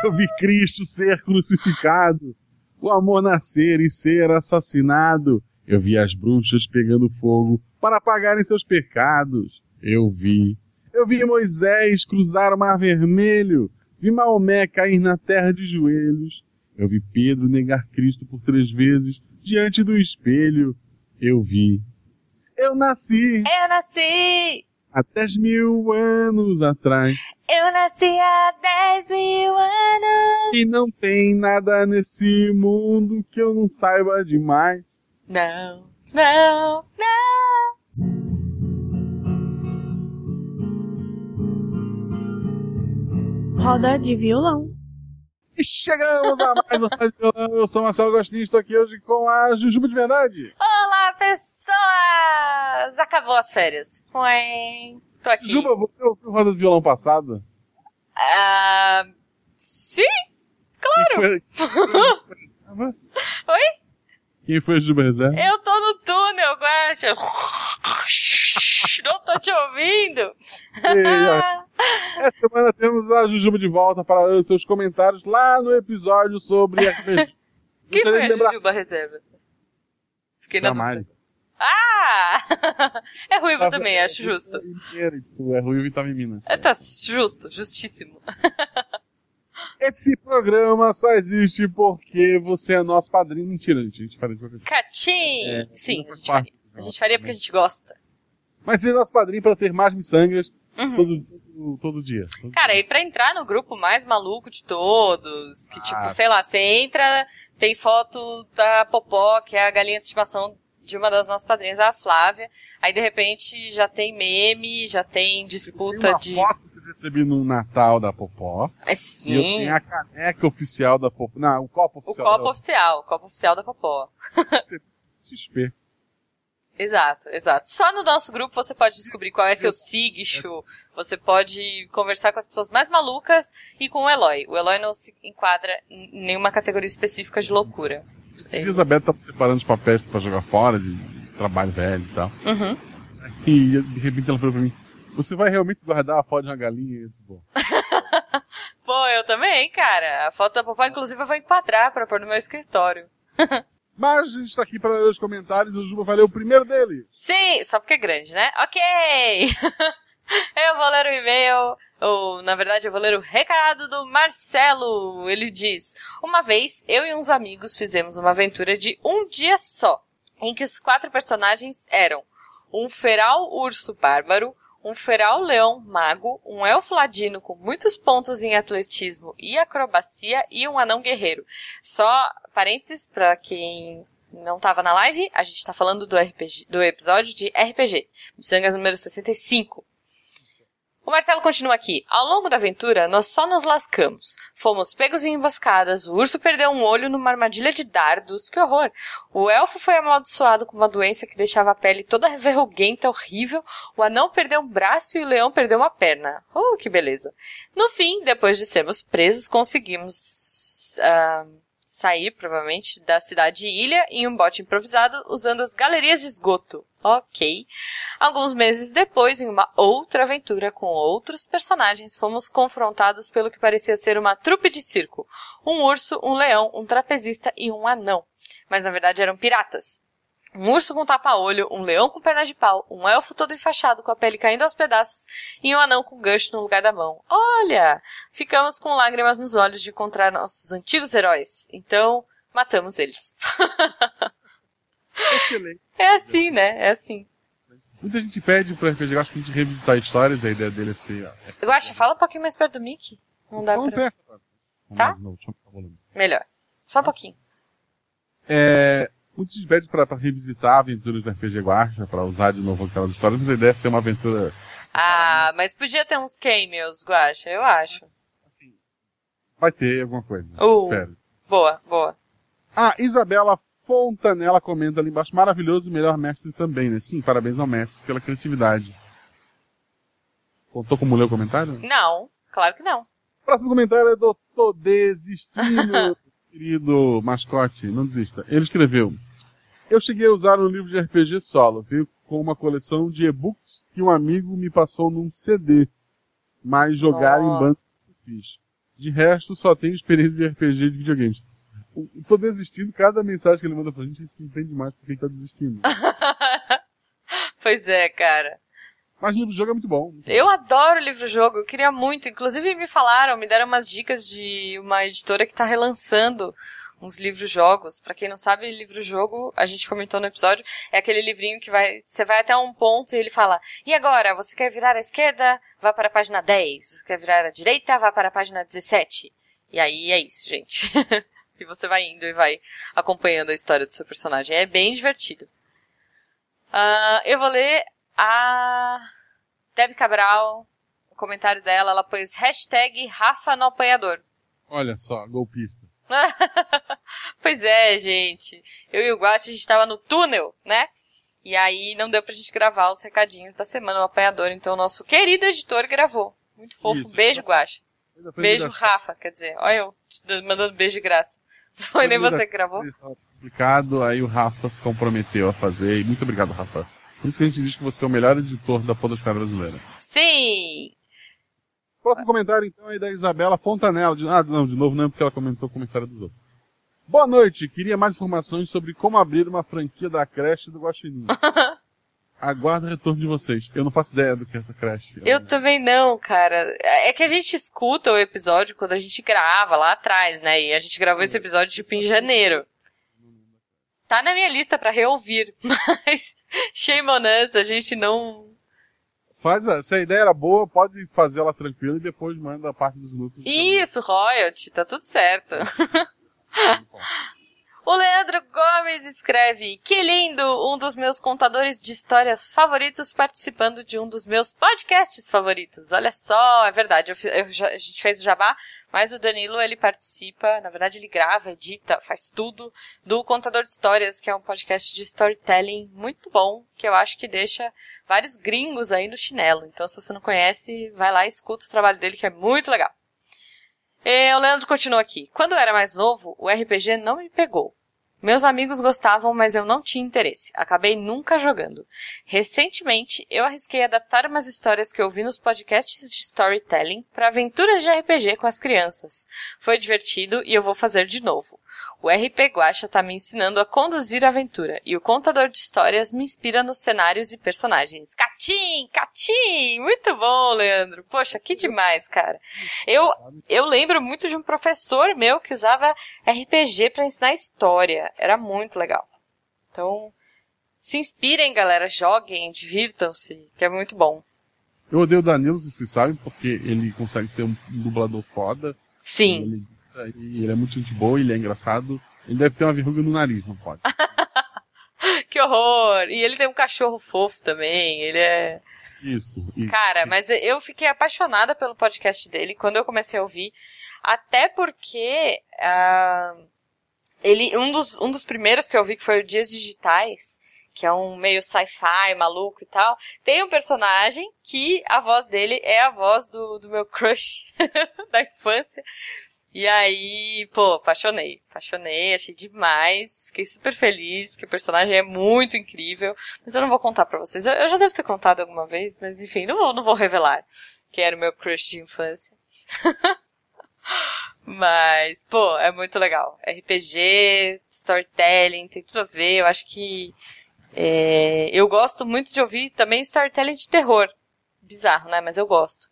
Eu vi Cristo ser crucificado, o amor nascer e ser assassinado. Eu vi as bruxas pegando fogo para apagarem seus pecados. Eu vi. Eu vi Moisés cruzar o mar vermelho. Vi Maomé cair na terra de joelhos. Eu vi Pedro negar Cristo por três vezes diante do espelho. Eu vi. Eu nasci. Eu nasci. Há 10 mil anos atrás. Eu nasci há 10 mil anos. E não tem nada nesse mundo que eu não saiba demais. Não, não, não. Roda de violão. E chegamos a mais um Roda de Violão. Eu sou Marcelo Agostinho, estou aqui hoje com a Jujuba de Verdade. Olá, pessoas! Acabou as férias. Foi. Tô aqui. Jujuba, você ouviu o Roda de Violão passado? Ah, sim, claro. Oi? Quem foi a Jujuba Reserva? Eu tô no túnel, Guaxa. Não tô te ouvindo. E, Essa semana temos a Jujuba de volta para ler os seus comentários lá no episódio sobre RPG. Quem Gostaria foi a Jujuba Reserva? Fiquei na Mari. Ah! É ruivo Tava- também, acho justo. Inteira, tipo, É ruim e em Minas. É, tá justo, justíssimo. Esse programa só existe porque você é nosso padrinho. Mentira, gente. A gente fala de qualquer coisa. Catim! É, Sim, a gente parte faria. A gente faria porque a gente gosta. Mas seja nosso padrinho para ter mais miçangas Uhum. todo, todo, todo dia. Todo Cara, dia. e pra entrar no grupo mais maluco de todos, que Ah. tipo, sei lá, você entra, tem foto da Popó, que é a galinha de estimação de uma das nossas padrinhas, a Flávia, aí de repente já tem meme, já tem Tem disputa uma de... foto que eu recebi no Natal da Popó. É, E eu sim, tenho a caneca oficial da Popó. Não, o copo o oficial copo da oficial, o copo oficial da Popó. XP. Exato, exato. Só no nosso grupo você pode descobrir qual é seu signo, você pode conversar com as pessoas mais malucas e com o Eloy. O Eloy não se enquadra em nenhuma categoria específica de loucura. Esses dias a Beth tava separando os papéis pra jogar fora, de trabalho velho e tal. Uhum. E de repente ela falou pra mim: Você vai realmente guardar a foto de uma galinha? Eu disse, Pô, eu também, cara. A foto da Popó, inclusive, eu vou enquadrar pra pôr no meu escritório. Mas a gente tá aqui para ler os comentários e o Juba vai ler o primeiro dele. Sim, só porque é grande, né? Ok! eu vou ler o e-mail, ou na verdade eu vou ler o recado do Marcelo. Ele diz: Uma vez eu e uns amigos fizemos uma aventura de um dia só, em que os quatro personagens eram um feral urso bárbaro, um feral leão mago, um elfo ladino com muitos pontos em atletismo e acrobacia e um anão guerreiro. Só parênteses para quem não estava na live, a gente está falando do RPG, do episódio de RPG, Missangas número 65. O Marcelo continua aqui. Ao longo da aventura, nós só nos lascamos. Fomos pegos em emboscadas, o urso perdeu um olho numa armadilha de dardos, que horror! O elfo foi amaldiçoado com uma doença que deixava a pele toda verruguenta, horrível, o anão perdeu um braço e o leão perdeu uma perna. Oh, que beleza! No fim, depois de sermos presos, conseguimos ah, sair, provavelmente, da cidade ilha em um bote improvisado usando as galerias de esgoto. Ok. Alguns meses depois, em uma outra aventura com outros personagens, fomos confrontados pelo que parecia ser uma trupe de circo. Um urso, um leão, um trapezista e um anão. Mas na verdade eram piratas. Um urso com tapa-olho, um leão com pernas de pau, um elfo todo enfaixado com a pele caindo aos pedaços e um anão com gancho no lugar da mão. Olha! Ficamos com lágrimas nos olhos de encontrar nossos antigos heróis. Então, matamos eles. Excelente. É assim, né? É assim. Muita gente pede pro RPG, eu acho que a gente revisitar histórias, a ideia dele é ser. acho, fala um pouquinho mais perto do Mickey. Não dá Vamos pra... perto, Tá? Melhor. Só um pouquinho. É, gente pede pra revisitar aventuras do RPG Guarda, pra usar de novo aquelas histórias, mas a ideia é ser uma aventura. Ah, mas podia ter uns cameos, Guacha, eu acho. Assim, vai ter alguma coisa. Uh. Espero. Boa, boa. Ah, Isabela Fontanella comenta ali embaixo, maravilhoso, melhor mestre também, né? Sim, parabéns ao mestre pela criatividade. Contou como leu o comentário? Não, claro que não. Próximo comentário é do Tô Desistindo, querido mascote, não desista. Ele escreveu: Eu cheguei a usar um livro de RPG solo, veio com uma coleção de e-books que um amigo me passou num CD, mas jogar em Nossa. banda eu fiz. De resto, só tenho experiência de RPG de videogames. Eu tô desistindo, cada mensagem que ele manda pra gente, a gente entende mais porque ele tá desistindo. pois é, cara. Mas o livro jogo é muito bom. Eu adoro livro-jogo, eu queria muito. Inclusive me falaram, me deram umas dicas de uma editora que tá relançando uns livros-jogos. Pra quem não sabe, livro-jogo, a gente comentou no episódio, é aquele livrinho que vai, você vai até um ponto e ele fala, e agora, você quer virar à esquerda? Vá para a página 10. Você quer virar à direita? Vá para a página 17. E aí é isso, gente. e você vai indo e vai acompanhando a história do seu personagem. É bem divertido. Ah, eu vou ler a Deb Cabral, o comentário dela, ela pôs hashtag Rafa no apanhador. Olha só, golpista. pois é, gente. Eu e o Guache, a gente tava no túnel, né? E aí não deu pra gente gravar os recadinhos da semana, o apanhador. Então o nosso querido editor gravou. Muito fofo. Isso. beijo, Guache. Beijo. Rafa. Quer dizer, olha eu mandando beijo de graça. Foi nem você que gravou. Publicado, aí o Rafa se comprometeu a fazer. E muito obrigado, Rafa. Por isso que a gente diz que você é o melhor editor da podosfera brasileira. Sim! Próximo comentário, então, aí da Isabela Fontanella. De... Ah, não, de novo não, porque ela comentou o comentário dos outros. Boa noite, queria mais informações sobre como abrir uma franquia da creche do Guaxinim. Aguardo o retorno de vocês. Eu não faço ideia do que é essa creche. Eu também não, cara. É que a gente escuta o episódio quando a gente grava lá atrás, né? E a gente gravou esse episódio tipo em janeiro. Tá na minha lista pra reouvir, mas shame on us, a gente não. Faz a... Se a ideia era boa, pode fazer ela tranquila e depois manda a parte dos lucros. Isso, royalty, tá tudo certo. O Leandro Gomes escreve: Que lindo! Um dos meus contadores de histórias favoritos participando de um dos meus podcasts favoritos. Olha só, é verdade, eu eu a gente fez o jabá, mas o Danilo ele participa, na verdade ele grava, edita, faz tudo do Contador de Histórias, que é um podcast de storytelling muito bom, que eu acho que deixa vários gringos aí no chinelo. Então, se você não conhece, vai lá e escuta o trabalho dele, que é muito legal. E o Leandro continua aqui. Quando eu era mais novo, o RPG não me pegou. Meus amigos gostavam, mas eu não tinha interesse. Acabei nunca jogando. Recentemente, eu arrisquei adaptar umas histórias que eu vi nos podcasts de storytelling para aventuras de RPG com as crianças. Foi divertido e eu vou fazer de novo. O RP Guacha tá me ensinando a conduzir a aventura e o contador de histórias me inspira nos cenários e personagens. Catim, Catim! Muito bom, Leandro. Poxa, que demais, cara. Eu, eu lembro muito de um professor meu que usava RPG para ensinar história. Era muito legal. Então, se inspirem, galera. Joguem, divirtam-se, que é muito bom. Eu odeio o Danilo, se vocês sabem, porque ele consegue ser um dublador foda. Sim. Ele, e ele é muito gente boa, ele é engraçado. Ele deve ter uma verruga no nariz, não pode. Que horror! E ele tem um cachorro fofo também. Ele é. Isso. E Cara, mas eu fiquei apaixonada pelo podcast dele quando eu comecei a ouvir. Até porque ah, ele um dos, um dos primeiros que eu vi que foi o Dias Digitais, que é um meio sci-fi maluco e tal, tem um personagem que a voz dele é a voz do, do meu crush da infância. E aí, pô, apaixonei. Apaixonei, achei demais. Fiquei super feliz, que o personagem é muito incrível. Mas eu não vou contar pra vocês. Eu, eu já devo ter contado alguma vez, mas enfim, não vou, não vou revelar. Que era o meu crush de infância. mas, pô, é muito legal. RPG, storytelling, tem tudo a ver. Eu acho que. é, eu gosto muito de ouvir também storytelling de terror. Bizarro, né? Mas eu gosto.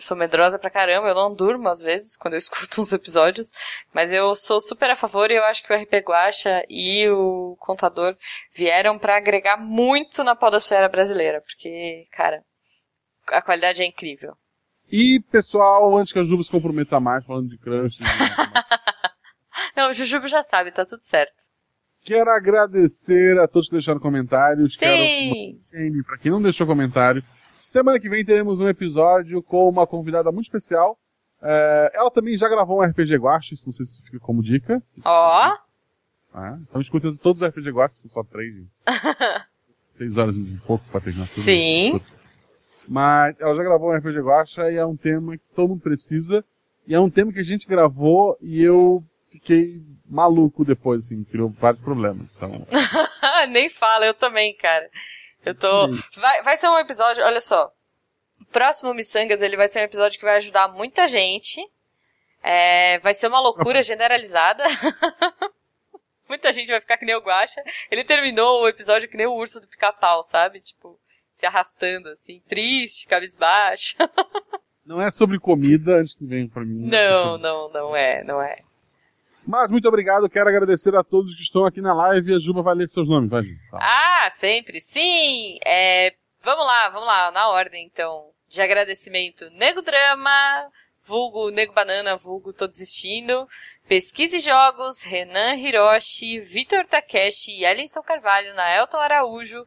Eu sou medrosa pra caramba, eu não durmo às vezes quando eu escuto uns episódios, mas eu sou super a favor e eu acho que o RP Guacha e o Contador vieram pra agregar muito na podosfera brasileira, porque, cara, a qualidade é incrível. E, pessoal, antes que a Juba se comprometa mais falando de crush, Não, o Jujubo já sabe, tá tudo certo. quero agradecer a todos que deixaram comentários. Sim! Quero para quem não deixou comentário. Semana que vem teremos um episódio com uma convidada muito especial. É, ela também já gravou um RPG Guache, isso não sei se fica como dica. Ó, Ah, então escutem todos os RPG Guache, são só três. Seis horas e pouco pra terminar tudo. sim. Mas ela já gravou um RPG Guacha e é um tema que todo mundo precisa. E é um tema que a gente gravou e eu fiquei maluco depois, assim, criou vários problemas. Então, Nem fala, eu também, cara. Eu tô. Vai, vai ser um episódio, olha só. O próximo Missangas, ele vai ser um episódio que vai ajudar muita gente. É, vai ser uma loucura generalizada. Muita gente vai ficar que nem o Guacha. Ele terminou o episódio que nem o urso do pica-pau, sabe? Tipo, se arrastando, assim, triste, cabisbaixo. Não é sobre comida antes que venha pra mim. Não, não, não é, não é. Mas muito obrigado, quero agradecer a todos que estão aqui na live a Juba vai ler seus nomes, vai. Ah, sempre, sim! É, vamos lá, vamos lá, na ordem então. De agradecimento, Nego Drama, vulgo Nego Banana, vulgo Tô Desistindo, e Jogos, Renan Hiroshi, Vitor Takeshi Ellison Carvalho, Naelton Araújo,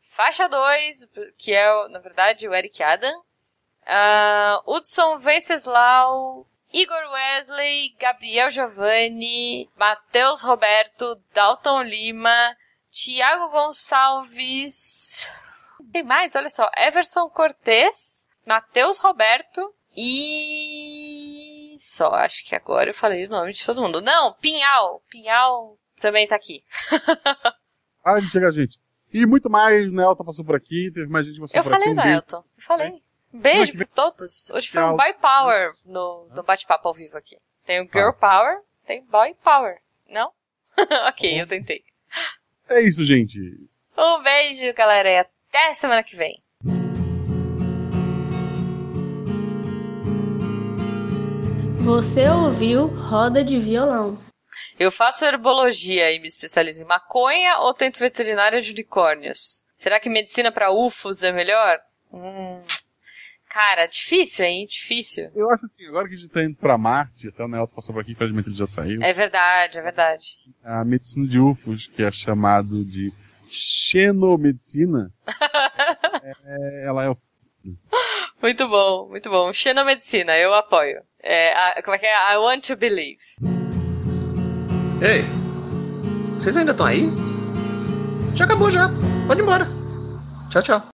Faixa 2, que é, na verdade, o Eric Adam, uh, Hudson Venceslau, Igor Wesley, Gabriel Giovanni, Matheus Roberto, Dalton Lima, Tiago Gonçalves. Tem mais, olha só. Everson Cortez, Matheus Roberto e. Só, acho que agora eu falei o nome de todo mundo. Não, Pinhal. Pinhal também tá aqui. Para de chegar, gente. E muito mais, Nelton passou por aqui, teve mais gente que passou Eu por falei, aqui. Um beijo. Nelton. Eu falei. Beijo pra todos. Hoje foi um. Boy Power no, no bate-papo ao vivo aqui. Tem o Girl Power, tem Boy Power. Não? ok, eu tentei. É isso, gente. Um beijo, galera, e até semana que vem. Você ouviu Roda de Violão. Eu faço herbologia e me especializo em maconha ou tento veterinária de unicórnios? Será que medicina pra ufos é melhor? Hum. Cara, difícil, hein? Difícil. Eu acho assim, agora que a gente tá indo pra Marte, até o Nelton passou por aqui, infelizmente ele já saiu. É verdade, é verdade. A medicina de UFOs, que é chamado de xenomedicina, é, ela é o Muito bom, muito bom. Xenomedicina, eu apoio. É, a- como é que é? I want to believe. Ei, vocês ainda estão aí? Já acabou já. Pode ir embora. Tchau, tchau.